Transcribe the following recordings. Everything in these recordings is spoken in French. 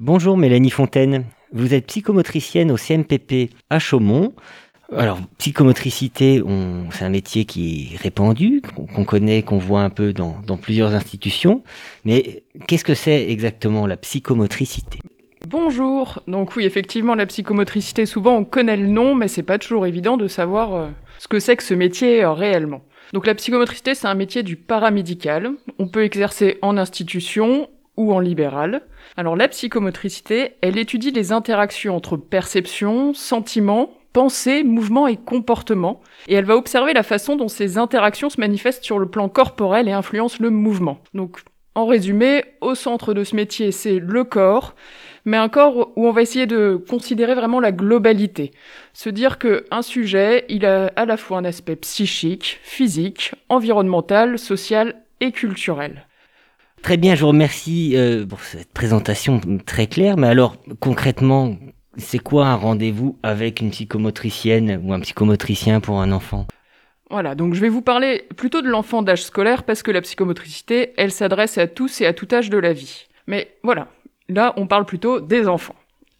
Bonjour Mélanie Fontaine, vous êtes psychomotricienne au CMPP à Chaumont. Alors, psychomotricité, c'est un métier qui est répandu, qu'on connaît, qu'on voit un peu dans, plusieurs institutions. Mais qu'est-ce que c'est exactement la psychomotricité? Bonjour. Donc oui, effectivement, la psychomotricité, souvent on connaît le nom, mais c'est pas toujours évident de savoir euh, ce que c'est que ce métier euh, réellement. Donc la psychomotricité, c'est un métier du paramédical. On peut exercer en institution ou en libéral. Alors la psychomotricité, elle étudie les interactions entre perception, sentiment, pensée, mouvement et comportement, et elle va observer la façon dont ces interactions se manifestent sur le plan corporel et influencent le mouvement. Donc en résumé, au centre de ce métier, c'est le corps, mais un corps où on va essayer de considérer vraiment la globalité. Se dire qu'un sujet, il a à la fois un aspect psychique, physique, environnemental, social et culturel. Très bien, je vous remercie euh, pour cette présentation très claire. Mais alors, concrètement, c'est quoi un rendez-vous avec une psychomotricienne ou un psychomotricien pour un enfant? Voilà, donc je vais vous parler plutôt de l'enfant d'âge scolaire parce que la psychomotricité, elle s'adresse à tous et à tout âge de la vie. Mais voilà, Là, on parle plutôt des enfants.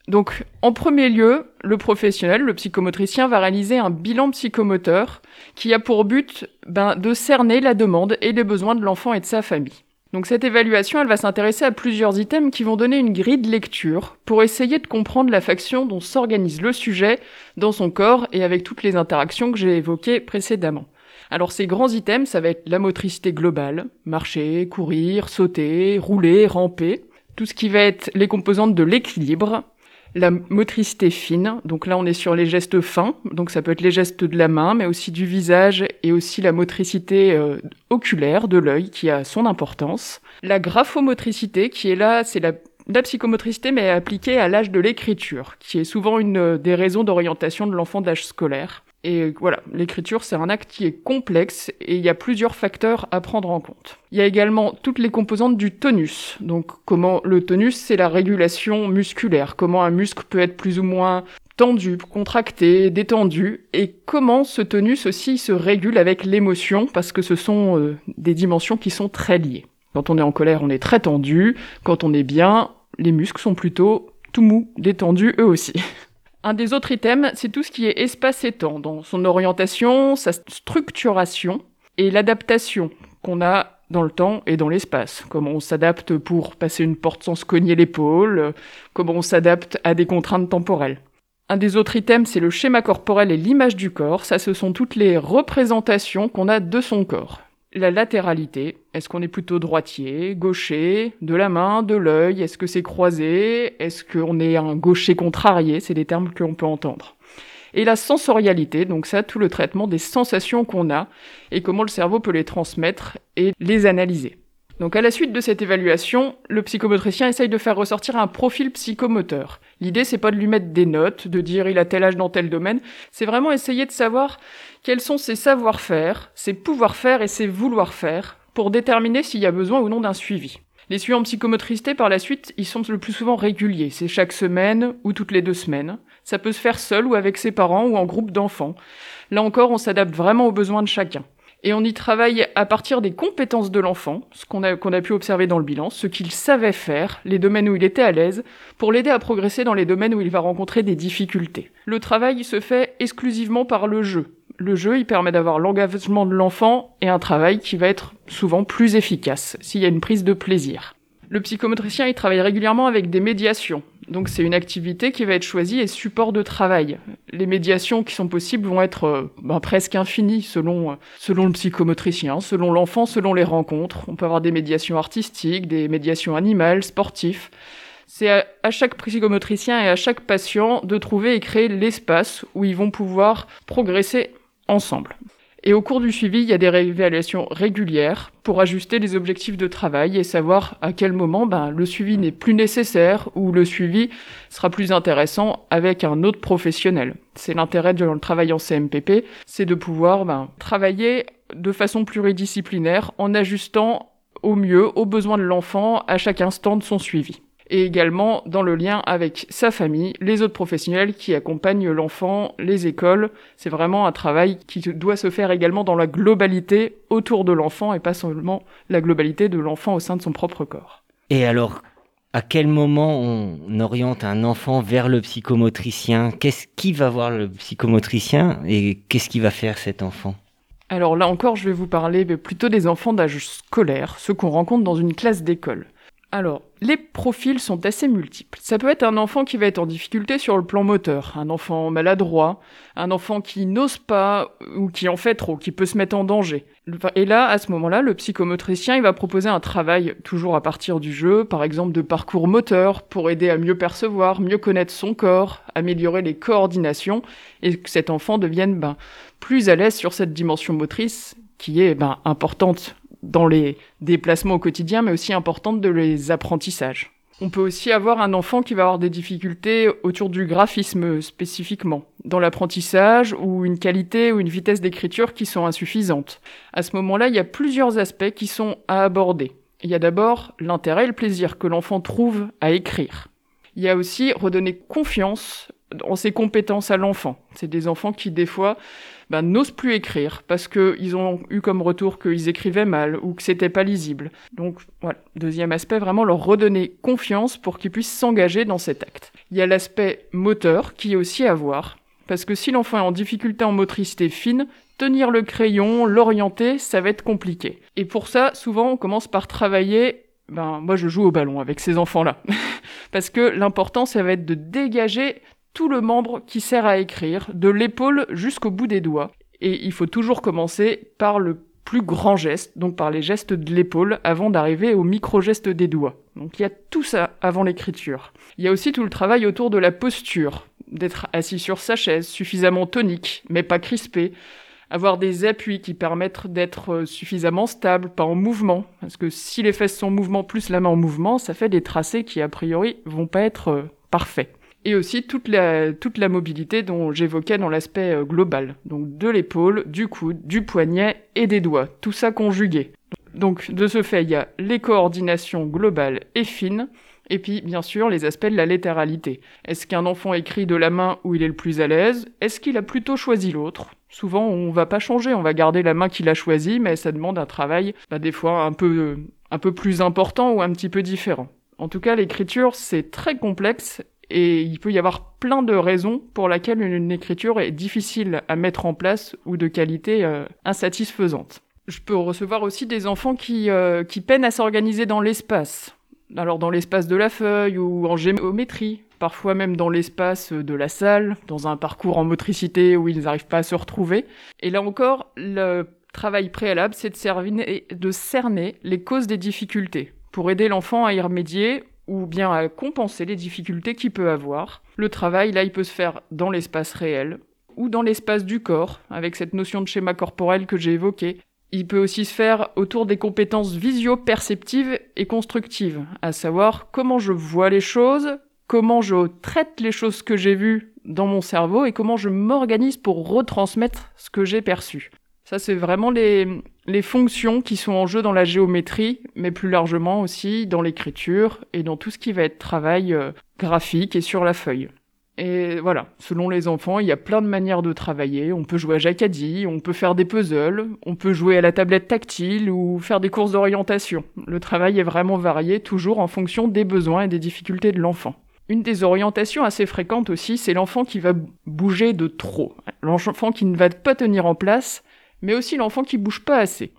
Donc, en premier lieu, le professionnel, le psychomotricien, va réaliser un bilan psychomoteur qui a pour but ben, de cerner la demande et les besoins de l'enfant et de sa famille. Donc cette évaluation, elle va s'intéresser à plusieurs items qui vont donner une grille de lecture pour essayer de comprendre la faction dont s'organise le sujet dans son corps et avec toutes les interactions que j'ai évoquées précédemment. Alors ces grands items, ça va être la motricité globale, marcher, courir, sauter, rouler, ramper, tout ce qui va être les composantes de l'équilibre, la motricité fine, donc là on est sur les gestes fins, donc ça peut être les gestes de la main, mais aussi du visage et aussi la motricité euh, oculaire de l'œil qui a son importance. La graphomotricité qui est là, c'est la, la psychomotricité mais appliquée à l'âge de l'écriture, qui est souvent une euh, des raisons d'orientation de l'enfant d'âge scolaire. Et voilà, l'écriture, c'est un acte qui est complexe et il y a plusieurs facteurs à prendre en compte. Il y a également toutes les composantes du tonus. Donc, comment le tonus, c'est la régulation musculaire. Comment un muscle peut être plus ou moins tendu, contracté, détendu, et comment ce tonus aussi se régule avec l'émotion, parce que ce sont euh, des dimensions qui sont très liées. Quand on est en colère, on est très tendu. Quand on est bien, les muscles sont plutôt tout mous, détendus eux aussi. Un des autres items, c'est tout ce qui est espace et temps, dans son orientation, sa structuration et l'adaptation qu'on a dans le temps et dans l'espace. Comment on s'adapte pour passer une porte sans se cogner l'épaule, comment on s'adapte à des contraintes temporelles. Un des autres items, c'est le schéma corporel et l'image du corps. Ça, ce sont toutes les représentations qu'on a de son corps la latéralité. Est-ce qu'on est plutôt droitier, gaucher, de la main, de l'œil? Est-ce que c'est croisé? Est-ce qu'on est un gaucher contrarié? C'est des termes qu'on peut entendre. Et la sensorialité, donc ça, tout le traitement des sensations qu'on a et comment le cerveau peut les transmettre et les analyser. Donc à la suite de cette évaluation, le psychomotricien essaye de faire ressortir un profil psychomoteur. L'idée c'est pas de lui mettre des notes, de dire il a tel âge dans tel domaine, c'est vraiment essayer de savoir quels sont ses savoir-faire, ses pouvoir-faire et ses vouloir-faire pour déterminer s'il y a besoin ou non d'un suivi. Les suivis en psychomotricité par la suite, ils sont le plus souvent réguliers, c'est chaque semaine ou toutes les deux semaines. Ça peut se faire seul ou avec ses parents ou en groupe d'enfants. Là encore, on s'adapte vraiment aux besoins de chacun. Et on y travaille à partir des compétences de l'enfant, ce qu'on a, pu observer dans le bilan, ce qu'il savait faire, les domaines où il était à l'aise, pour l'aider à progresser dans les domaines où il va rencontrer des difficultés. Le travail se fait exclusivement par le jeu. Le jeu, il permet d'avoir l'engagement de l'enfant et un travail qui va être souvent plus efficace s'il y a une prise de plaisir. Le psychomotricien, il travaille régulièrement avec des médiations. Donc c'est une activité qui va être choisie et support de travail. Les médiations qui sont possibles vont être euh, ben, presque infinies selon, euh, selon le psychomotricien, selon l'enfant, selon les rencontres. On peut avoir des médiations artistiques, des médiations animales, sportives. C'est à, à chaque psychomotricien et à chaque patient de trouver et créer l'espace où ils vont pouvoir progresser ensemble. Et au cours du suivi, il y a des réévaluations régulières pour ajuster les objectifs de travail et savoir à quel moment ben, le suivi n'est plus nécessaire ou le suivi sera plus intéressant avec un autre professionnel. C'est l'intérêt de le travail en CMPP, c'est de pouvoir ben, travailler de façon pluridisciplinaire en ajustant au mieux aux besoins de l'enfant à chaque instant de son suivi et également dans le lien avec sa famille, les autres professionnels qui accompagnent l'enfant, les écoles. C'est vraiment un travail qui doit se faire également dans la globalité autour de l'enfant et pas seulement la globalité de l'enfant au sein de son propre corps. Et alors, à quel moment on oriente un enfant vers le psychomotricien? Qu'est-ce qui va voir le psychomotricien et qu'est-ce qui va faire cet enfant? Alors là encore, je vais vous parler plutôt des enfants d'âge scolaire, ceux qu'on rencontre dans une classe d'école. Alors, les profils sont assez multiples. Ça peut être un enfant qui va être en difficulté sur le plan moteur, un enfant maladroit, un enfant qui n'ose pas ou qui en fait trop, qui peut se mettre en danger. Et là, à ce moment-là, le psychomotricien, il va proposer un travail toujours à partir du jeu, par exemple de parcours moteur, pour aider à mieux percevoir, mieux connaître son corps, améliorer les coordinations, et que cet enfant devienne ben, plus à l'aise sur cette dimension motrice qui est ben, importante dans les déplacements au quotidien, mais aussi importante de les apprentissages. On peut aussi avoir un enfant qui va avoir des difficultés autour du graphisme spécifiquement, dans l'apprentissage ou une qualité ou une vitesse d'écriture qui sont insuffisantes. À ce moment-là, il y a plusieurs aspects qui sont à aborder. Il y a d'abord l'intérêt et le plaisir que l'enfant trouve à écrire. Il y a aussi redonner confiance en ses compétences à l'enfant. C'est des enfants qui, des fois, ben, n'osent plus écrire parce qu'ils ont eu comme retour qu'ils écrivaient mal ou que c'était pas lisible. Donc voilà, deuxième aspect, vraiment leur redonner confiance pour qu'ils puissent s'engager dans cet acte. Il y a l'aspect moteur qui est aussi à voir, parce que si l'enfant est en difficulté en motricité fine, tenir le crayon, l'orienter, ça va être compliqué. Et pour ça, souvent, on commence par travailler ben, moi je joue au ballon avec ces enfants-là. Parce que l'important, ça va être de dégager tout le membre qui sert à écrire, de l'épaule jusqu'au bout des doigts. Et il faut toujours commencer par le plus grand geste, donc par les gestes de l'épaule, avant d'arriver au micro-geste des doigts. Donc il y a tout ça avant l'écriture. Il y a aussi tout le travail autour de la posture, d'être assis sur sa chaise, suffisamment tonique, mais pas crispé, avoir des appuis qui permettent d'être suffisamment stable, pas en mouvement, parce que si les fesses sont en mouvement plus la main en mouvement, ça fait des tracés qui a priori vont pas être euh, parfaits et aussi toute la, mobilité dont j'évoquais dans l'aspect euh, global. Donc de l'épaule, du coude, du poignet et des doigts. Tout ça conjugué. Donc de ce fait, il y a les coordinations globales et fines, et puis bien sûr les aspects de la latéralité. Est-ce qu'un enfant écrit de la main où il est le plus à l'aise? Est-ce qu'il a plutôt choisi l'autre? Souvent on va pas changer, on va garder la main qu'il a choisie, mais ça demande un travail bah, des fois un peu plus important ou un petit peu différent. En tout cas, l'écriture, c'est très complexe et il peut y avoir plein de raisons pour lesquelles une écriture est difficile à mettre en place ou de qualité euh, insatisfaisante. Je peux recevoir aussi des enfants qui, euh, qui peinent à s'organiser dans l'espace. Alors dans l'espace de la feuille ou en géométrie, parfois même dans l'espace de la salle, dans un parcours en motricité où ils n'arrivent pas à se retrouver. Et là encore, le travail préalable, c'est de, de cerner les causes des difficultés pour aider l'enfant à y remédier ou bien à compenser les difficultés qu'il peut avoir. Le travail, là, il peut se faire dans l'espace réel ou dans l'espace du corps, avec cette notion de schéma corporel que j'ai évoqué. Il peut aussi se faire autour des compétences visio-perceptives et constructives, à savoir comment je vois les choses, comment je traite les choses que j'ai vues dans mon cerveau et comment je m'organise pour retransmettre ce que j'ai perçu. Ça, c'est vraiment les, les fonctions qui sont en jeu dans la géométrie, mais plus largement aussi dans l'écriture et dans tout ce qui va être travail euh, graphique et sur la feuille. Et voilà, selon les enfants, il y a plein de manières de travailler. On peut jouer à Jacadie, on peut faire des puzzles, on peut jouer à la tablette tactile ou faire des courses d'orientation. Le travail est vraiment varié, toujours en fonction des besoins et des difficultés de l'enfant. Une des orientations assez fréquentes aussi, c'est l'enfant qui va bouger de trop. L'enfant qui ne va pas tenir en place mais aussi l'enfant qui bouge pas assez.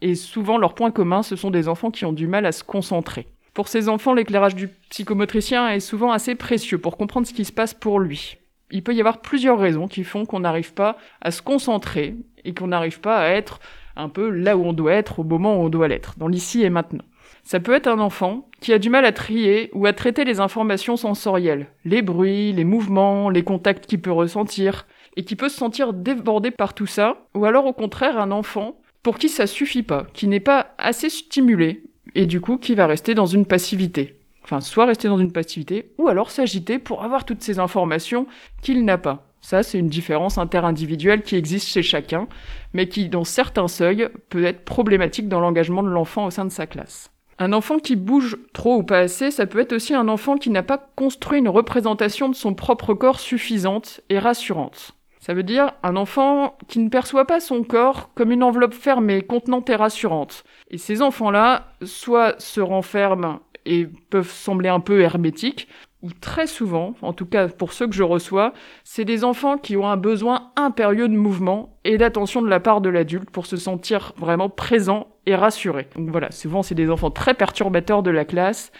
Et souvent, leur point commun, ce sont des enfants qui ont du mal à se concentrer. Pour ces enfants, l'éclairage du psychomotricien est souvent assez précieux pour comprendre ce qui se passe pour lui. Il peut y avoir plusieurs raisons qui font qu'on n'arrive pas à se concentrer et qu'on n'arrive pas à être un peu là où on doit être au moment où on doit l'être, dans l'ici et maintenant. Ça peut être un enfant qui a du mal à trier ou à traiter les informations sensorielles, les bruits, les mouvements, les contacts qu'il peut ressentir, et qui peut se sentir débordé par tout ça, ou alors au contraire un enfant pour qui ça suffit pas, qui n'est pas assez stimulé, et du coup qui va rester dans une passivité. Enfin, soit rester dans une passivité, ou alors s'agiter pour avoir toutes ces informations qu'il n'a pas. Ça, c'est une différence interindividuelle qui existe chez chacun, mais qui, dans certains seuils, peut être problématique dans l'engagement de l'enfant au sein de sa classe. Un enfant qui bouge trop ou pas assez, ça peut être aussi un enfant qui n'a pas construit une représentation de son propre corps suffisante et rassurante. Ça veut dire un enfant qui ne perçoit pas son corps comme une enveloppe fermée, contenante et rassurante. Et ces enfants-là, soit se renferment et peuvent sembler un peu hermétiques, ou très souvent, en tout cas pour ceux que je reçois, c'est des enfants qui ont un besoin impérieux de mouvement et d'attention de la part de l'adulte pour se sentir vraiment présent et rassuré. Donc voilà, souvent c'est des enfants très perturbateurs de la classe,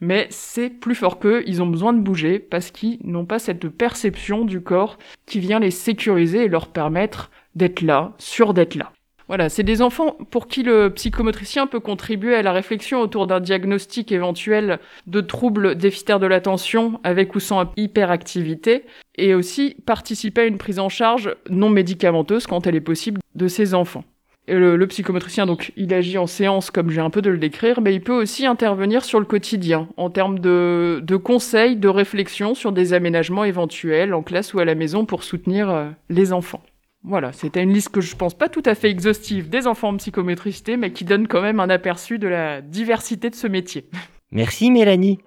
mais c'est plus fort qu'eux, ils ont besoin de bouger parce qu'ils n'ont pas cette perception du corps qui vient les sécuriser et leur permettre d'être là, sûr d'être là. Voilà, c'est des enfants pour qui le psychomotricien peut contribuer à la réflexion autour d'un diagnostic éventuel de troubles déficitaires de l'attention avec ou sans hyperactivité et aussi participer à une prise en charge non médicamenteuse quand elle est possible de ces enfants. Et le, psychomotricien, donc, il agit en séance comme j'ai un peu de le décrire, mais il peut aussi intervenir sur le quotidien, en termes de, de conseils, de réflexion sur des aménagements éventuels en classe ou à la maison pour soutenir euh, les enfants. Voilà, c'était une liste que je pense pas tout à fait exhaustive des enfants en psychométricité, mais qui donne quand même un aperçu de la diversité de ce métier. Merci Mélanie.